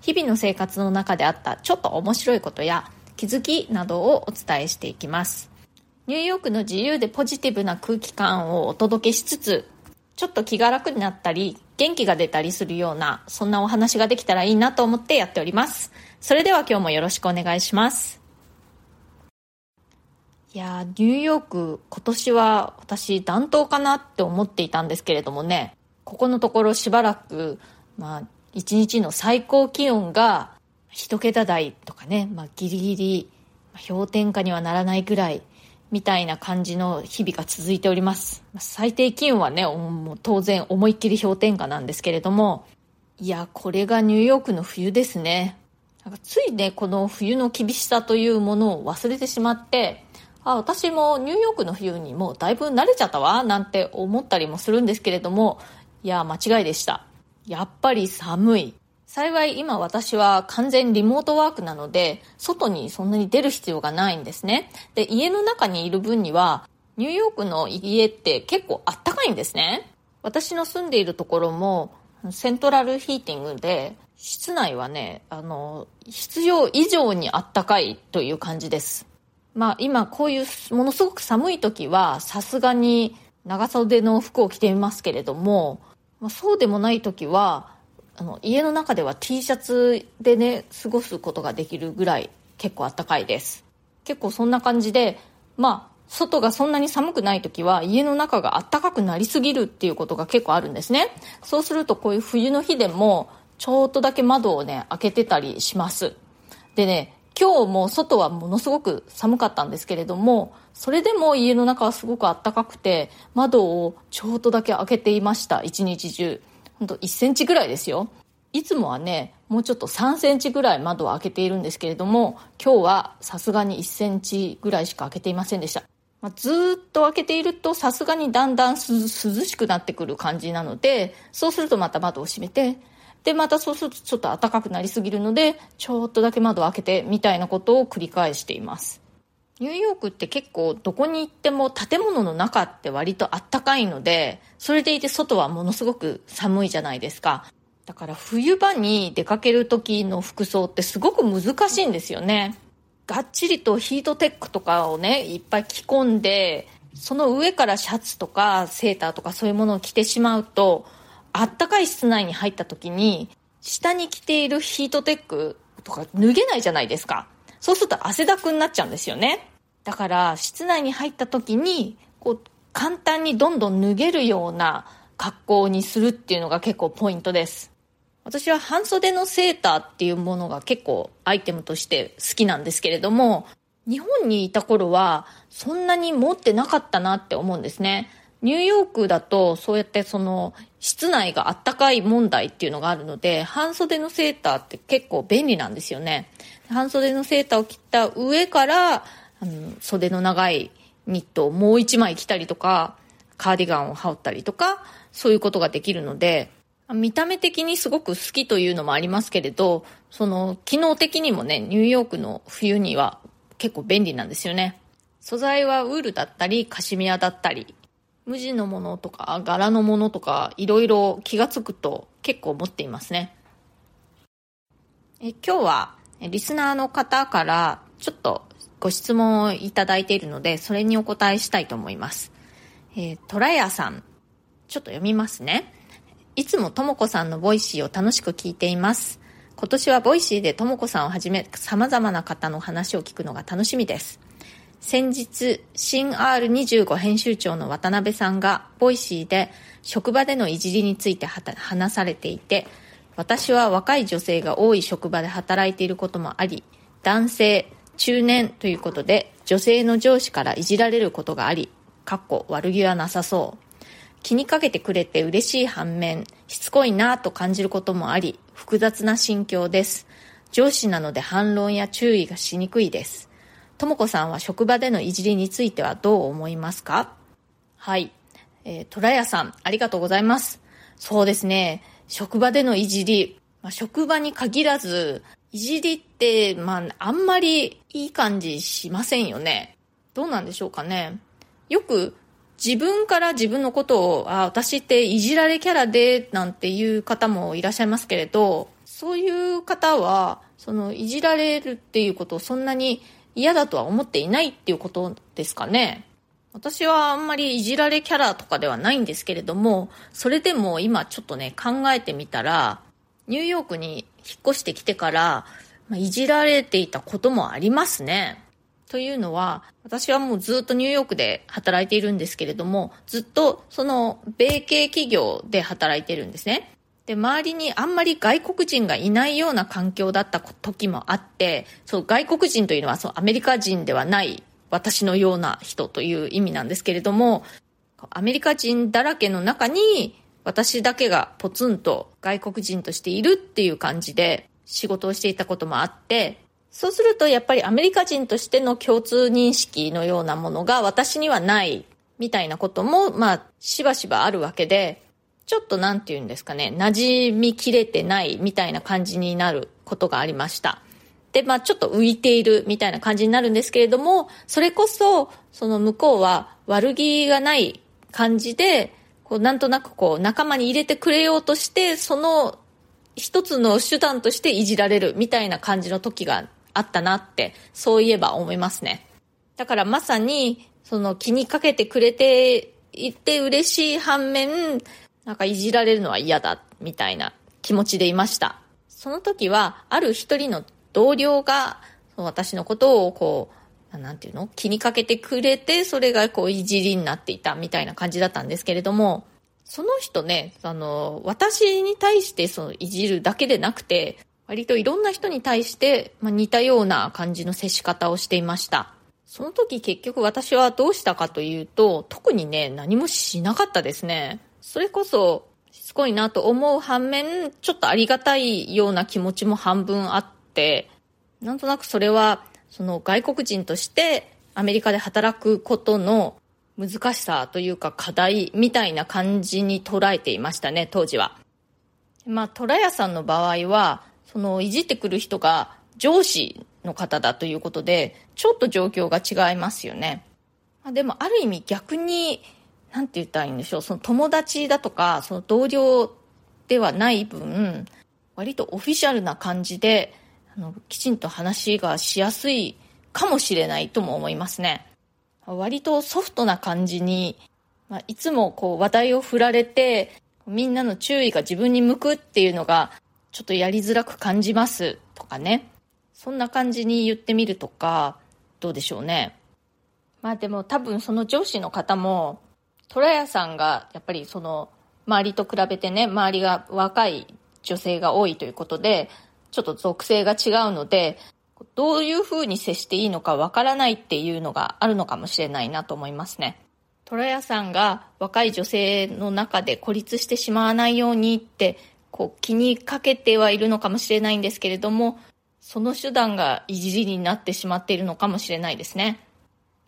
日々の生活の中であったちょっと面白いことや気づきなどをお伝えしていきます。ニューヨークの自由でポジティブな空気感をお届けしつつちょっと気が楽になったり元気が出たりするようなそんなお話ができたらいいなと思ってやっております。それでは今日もよろしくお願いします。いやニューヨーク今年は私暖冬かなって思っていたんですけれどもね。ここのところしばらくまあ一日の最高気温が一桁台とかね、まあ、ギリギリ氷点下にはならないぐらいみたいな感じの日々が続いております。最低気温はね、もう当然思いっきり氷点下なんですけれども、いや、これがニューヨークの冬ですね。なんかついね、この冬の厳しさというものを忘れてしまって、あ、私もニューヨークの冬にもうだいぶ慣れちゃったわ、なんて思ったりもするんですけれども、いや、間違いでした。やっぱり寒い。幸い今私は完全リモートワークなので、外にそんなに出る必要がないんですね。で、家の中にいる分には、ニューヨークの家って結構あったかいんですね。私の住んでいるところも、セントラルヒーティングで、室内はね、あの、必要以上にあったかいという感じです。まあ今こういうものすごく寒い時は、さすがに長袖の服を着ていますけれども、まあ、そうでもない時は、あの家の中では T シャツでね過ごすことができるぐらい結構あったかいです。結構そんな感じでまあ外がそんなに寒くない時は家の中が暖かくなりすぎるっていうことが結構あるんですね。そうするとこういう冬の日でもちょっとだけ窓をね開けてたりします。でね今日も外はものすごく寒かったんですけれどもそれでも家の中はすごく暖かくて窓をちょっとだけ開けていました一日中ほんと1センチぐらいですよ。いつもはね、もうちょっと3センチぐらい窓を開けているんですけれども、今日はさすがに1センチぐらいしか開けていませんでした。まあ、ずっと開けているとさすがにだんだん涼しくなってくる感じなので、そうするとまた窓を閉めて、で、またそうするとちょっと暖かくなりすぎるので、ちょっとだけ窓を開けてみたいなことを繰り返しています。ニューヨークって結構どこに行っても建物の中って割とあったかいので、それでいて外はものすごく寒いじゃないですか。だから冬場に出かける時の服装ってすごく難しいんですよね。がっちりとヒートテックとかをね、いっぱい着込んで、その上からシャツとかセーターとかそういうものを着てしまうと、あったかい室内に入った時に、下に着ているヒートテックとか脱げないじゃないですか。そうすると汗だくになっちゃうんですよね。だから室内に入った時にこう簡単にどんどん脱げるような格好にするっていうのが結構ポイントです。私は半袖のセーターっていうものが結構アイテムとして好きなんですけれども、日本にいた頃はそんなに持ってなかったなって思うんですね。ニューヨークだとそうやってその室内があったかい問題っていうのがあるので半袖のセーターって結構便利なんですよね。半袖のセーターを着た上からあの袖の長いニットをもう一枚着たりとかカーディガンを羽織ったりとかそういうことができるので見た目的にすごく好きというのもありますけれどその機能的にもねニューヨークの冬には結構便利なんですよね。素材はウールだったりカシミヤだったり無地のものとか柄のものとかいろいろ気がつくと結構持っていますね。え今日はリスナーの方からちょっとご質問をいただいているのでそれにお答えしたいと思います、えー、トラヤさんちょっと読みますね。いつもともこさんのボイシーを楽しく聞いています。今年はボイシーでともこさんをはじめ様々な方の話を聞くのが楽しみです。先日、新 R25 編集長の渡辺さんが、ボイシーで職場でのいじりについて話されていて、私は若い女性が多い職場で働いていることもあり、男性、中年ということで、女性の上司からいじられることがあり、かっこ悪気はなさそう。気にかけてくれて嬉しい反面、しつこいなぁと感じることもあり、複雑な心境です。上司なので反論や注意がしにくいです。ともこさんは職場でのいじりについてはどう思いますか？はい。えー、トラヤさん、ありがとうございます。そうですね。職場でのいじり、まあ、職場に限らず、いじりって、まあ、あんまりいい感じしませんよね。どうなんでしょうかね。よく自分から自分のことを、あ、私っていじられキャラで、なんていう方もいらっしゃいますけれど、そういう方は、その、いじられるっていうことをそんなに嫌だとは思っていないっていうことですかね。私はあんまりいじられキャラとかではないんですけれども、それでも今ちょっとね、考えてみたら、ニューヨークに引っ越してきてから、まあ、いじられていたこともありますね。というのは、私はもうずっとニューヨークで働いているんですけれども、ずっとその米系企業で働いてるんですね。で、周りにあんまり外国人がいないような環境だった時もあって、そう、外国人というのはそう、アメリカ人ではない私のような人という意味なんですけれども、アメリカ人だらけの中に私だけがポツンと外国人としているっていう感じで仕事をしていたこともあって、そうするとやっぱりアメリカ人としての共通認識のようなものが私にはないみたいなことも、まあ、しばしばあるわけで、ちょっとなんて言うんですかね、馴染みきれてないみたいな感じになることがありました。で、まあちょっと浮いているみたいな感じになるんですけれども、それこそ、その向こうは悪気がない感じで、こうなんとなくこう仲間に入れてくれようとして、その一つの手段としていじられるみたいな感じの時があったなって、そういえば思いますね。だからまさに、その気にかけてくれていて嬉しい反面、なんかいじられるのは嫌だ、みたいな気持ちでいました。その時は、ある一人の同僚が、私のことをこう、なんていうの？気にかけてくれて、それがこういじりになっていたみたいな感じだったんですけれども、その人ね、あの、私に対してそのいじるだけでなくて、割といろんな人に対して、まあ、似たような感じの接し方をしていました。その時結局私はどうしたかというと、特にね、何もしなかったですね。それこそ、しつこいなと思う反面、ちょっとありがたいような気持ちも半分あって、なんとなくそれは、その外国人としてアメリカで働くことの難しさというか課題みたいな感じに捉えていましたね、当時は。まあ、トラヤさんの場合は、そのいじってくる人が上司の方だということで、ちょっと状況が違いますよね。までもある意味逆に、なんて言ったらいいんでしょう、その友達だとか、その同僚ではない分、割とオフィシャルな感じで、あの、きちんと話がしやすいかもしれないとも思いますね。割とソフトな感じに、まあ、いつもこう話題を振られて、みんなの注意が自分に向くっていうのがちょっとやりづらく感じますとかね。そんな感じに言ってみるとか、どうでしょうね。まあでも多分その上司の方も、トラヤさんがやっぱりその周りと比べてね、周りが若い女性が多いということで、ちょっと属性が違うので、どういう風に接していいのかわからないっていうのがあるのかもしれないなと思いますね。トラヤさんが若い女性の中で孤立してしまわないようにってこう気にかけてはいるのかもしれないんですけれども、その手段がいじりになってしまっているのかもしれないですね。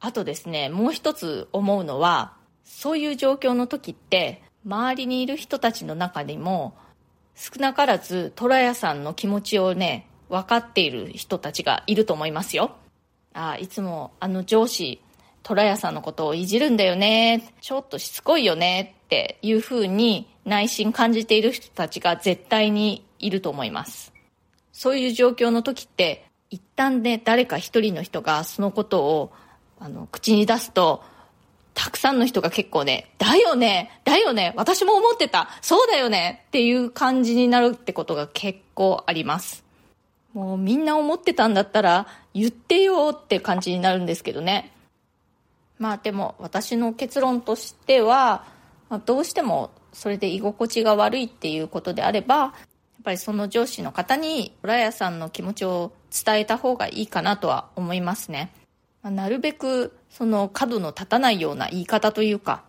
あとですね、もう一つ思うのは、そういう状況の時って、周りにいる人たちの中にも、少なからず虎屋さんの気持ちをね、分かっている人たちがいると思いますよ。ああ、いつもあの上司、虎屋さんのことをいじるんだよね。ちょっとしつこいよねっていう風に内心感じている人たちが絶対にいると思います。そういう状況の時って、一旦ね、誰か一人の人がそのことを、あの、口に出すと、たくさんの人が結構ね、だよね、だよね、私も思ってた、そうだよねっていう感じになるってことが結構あります。もうみんな思ってたんだったら言ってよって感じになるんですけどね。まあでも私の結論としては、まあ、どうしてもそれで居心地が悪いっていうことであれば、やっぱりその上司の方に、浦谷さんの気持ちを伝えた方がいいかなとは思いますね。まあ、なるべく、その角の立たないような言い方というか、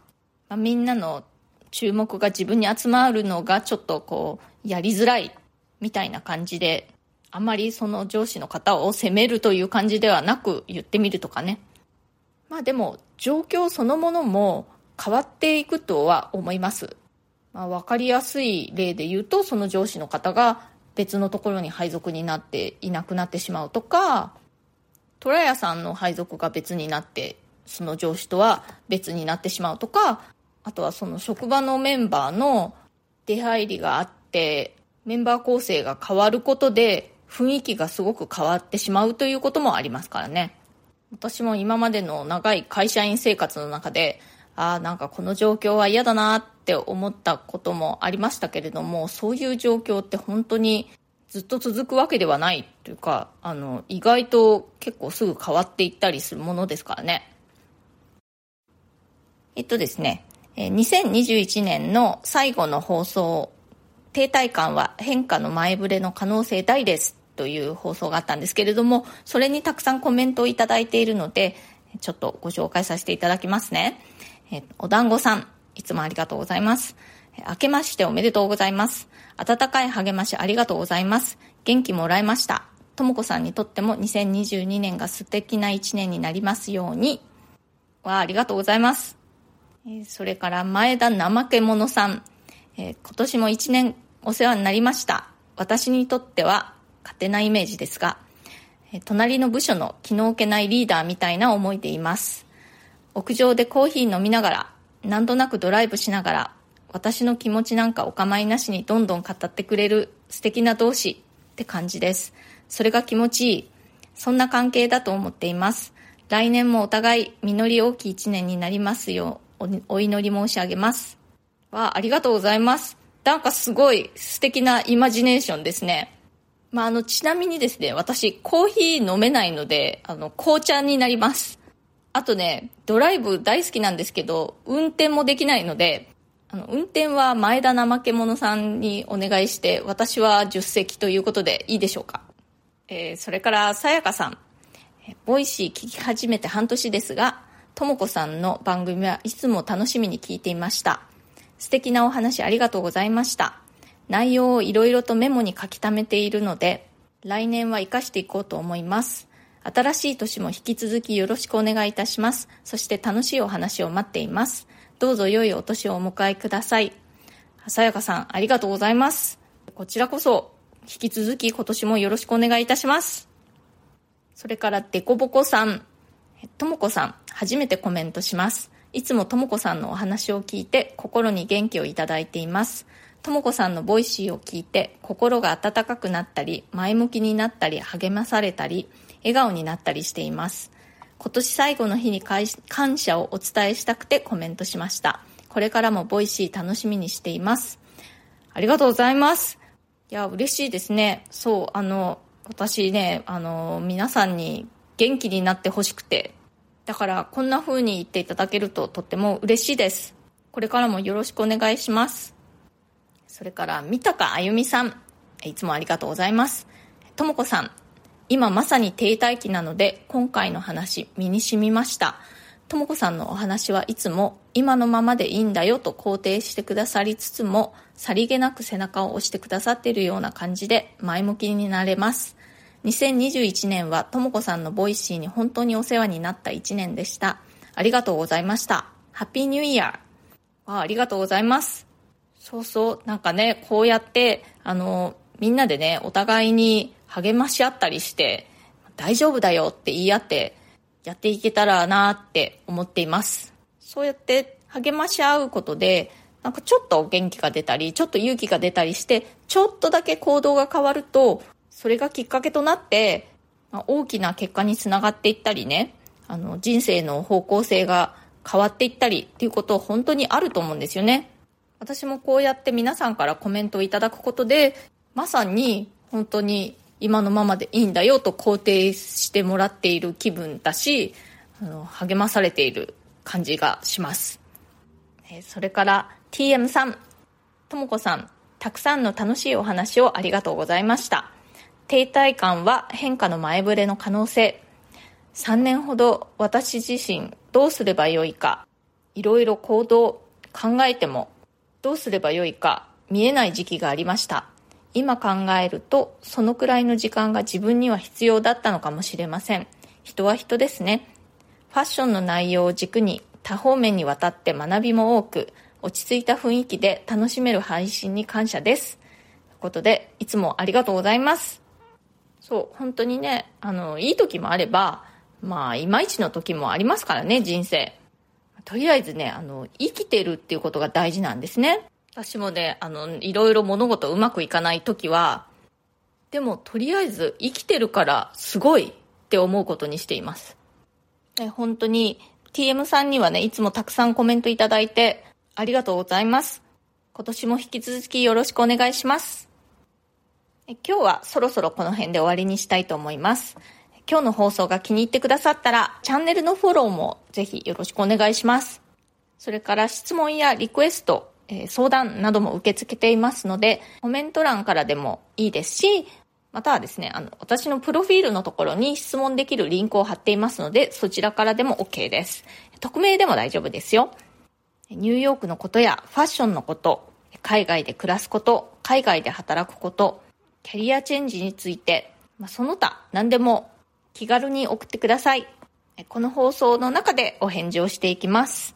まあ、みんなの注目が自分に集まるのがちょっとこう、やりづらいみたいな感じで、あんまりその上司の方を責めるという感じではなく言ってみるとかね。まあでも、状況そのものも変わっていくとは思います。まあ、分かりやすい例で言うと、その上司の方が別のところに配属になっていなくなってしまうとか、虎屋さんの配属が別になって、その上司とは別になってしまうとか、あとはその職場のメンバーの出入りがあって、メンバー構成が変わることで雰囲気がすごく変わってしまうということもありますからね。私も今までの長い会社員生活の中で、ああ、なんかこの状況は嫌だなって思ったこともありましたけれども、そういう状況って本当にずっと続くわけではないというか、あの、意外と結構すぐ変わっていったりするものですからね。えっとですね、2021年の最後の放送、停滞感は変化の前触れの可能性大ですという放送があったんですけれども、それにたくさんコメントをいただいているので、ちょっとご紹介させていただきますね。えお団子さん、いつもありがとうございます。明けましておめでとうございます。温かい励ましありがとうございます。元気もらいました。ともこさんにとっても2022年が素敵な一年になりますように。わあ、ありがとうございます。それから前田怠け者さん。今年も一年お世話になりました。私にとっては勝手なイメージですが、隣の部署の気の置けないリーダーみたいな思いでいます。屋上でコーヒー飲みながら、なんとなくドライブしながら、私の気持ちなんかお構いなしにどんどん語ってくれる素敵な同士って感じです。それが気持ちいい。そんな関係だと思っています。来年もお互い実り大きい一年になりますようお祈り申し上げます。わあ、ありがとうございます。なんかすごい素敵なイマジネーションですね。まあ、あの、ちなみにですね、私、コーヒー飲めないので、あの、紅茶になります。あとね、ドライブ大好きなんですけど、運転もできないので、あの、運転は前田怠け者さんにお願いして、私は助手席ということでいいでしょうか。えー、それから、さやかさん。ボイシー聞き始めて半年ですが、ともこさんの番組はいつも楽しみに聞いていました。素敵なお話ありがとうございました。内容をいろいろとメモに書き溜めているので、来年は活かしていこうと思います。新しい年も引き続きよろしくお願いいたします。そして楽しいお話を待っています。どうぞ良いお年をお迎えください。さやかさん、ありがとうございます。こちらこそ、引き続き今年もよろしくお願いいたします。それから、デコボコさん、ともこさん、初めてコメントします。いつもともこさんのお話を聞いて、心に元気をいただいています。ともこさんのボイシーを聞いて、心が温かくなったり、前向きになったり、励まされたり、笑顔になったりしています。今年最後の日に感謝をお伝えしたくてコメントしました。これからもボイシー楽しみにしています。ありがとうございます。いや、嬉しいですね。そう、あの、私ね、あの、皆さんに元気になってほしくて、だからこんな風に言っていただけるととっても嬉しいです。これからもよろしくお願いします。それから、三鷹あゆみさん。いつもありがとうございます。ともこさん。今まさに停滞期なので今回の話身に染みました。とも子さんのお話はいつも今のままでいいんだよと肯定してくださりつつもさりげなく背中を押してくださっているような感じで前向きになれます。2021年はとも子さんのボイシーに本当にお世話になった1年でした。ありがとうございました。ハッピーニューイヤーあありがとうございます。そうそうなんかねこうやってあのみんなでねお互いに励まし合ったりして、大丈夫だよって言い合ってやっていけたらなって思っています。そうやって励まし合うことで、なんかちょっと元気が出たり、ちょっと勇気が出たりして、ちょっとだけ行動が変わると、それがきっかけとなって、まあ、大きな結果につながっていったりね、あの、人生の方向性が変わっていったりっていうこと本当にあると思うんですよね。私もこうやって皆さんからコメントをいただくことで、まさに本当に今のままでいいんだよと肯定してもらっている気分だし、あの励まされている感じがします。それから TM さん、ともこさん、たくさんの楽しいお話をありがとうございました。停滞感は変化の前触れの可能性。3年ほど私自身どうすればよいか、いろいろ行動、考えてもどうすればよいか見えない時期がありました。今考えるとそのくらいの時間が自分には必要だったのかもしれません。人は人ですね。ファッションの内容を軸に多方面にわたって学びも多く落ち着いた雰囲気で楽しめる配信に感謝です。ということでいつもありがとうございます。そう本当にねあのいい時もあればまあいまいちの時もありますからね人生。とりあえずねあの生きてるっていうことが大事なんですね。私もね、あの、いろいろ物事うまくいかない時は、でもとりあえず生きてるからすごいって思うことにしています。え本当に TM さんにはね、いつもたくさんコメントいただいてありがとうございます。今年も引き続きよろしくお願いします。え今日はそろそろこの辺で終わりにしたいと思います。今日の放送が気に入ってくださったら、チャンネルのフォローもぜひよろしくお願いします。それから質問やリクエスト、え相談なども受け付けていますので、コメント欄からでもいいですし、またはですね、あの、私のプロフィールのところに質問できるリンクを貼っていますので、そちらからでも OK です。匿名でも大丈夫ですよ。ニューヨークのことやファッションのこと、海外で暮らすこと、海外で働くこと、キャリアチェンジについて、まあ、その他何でも気軽に送ってください。この放送の中でお返事をしていきます。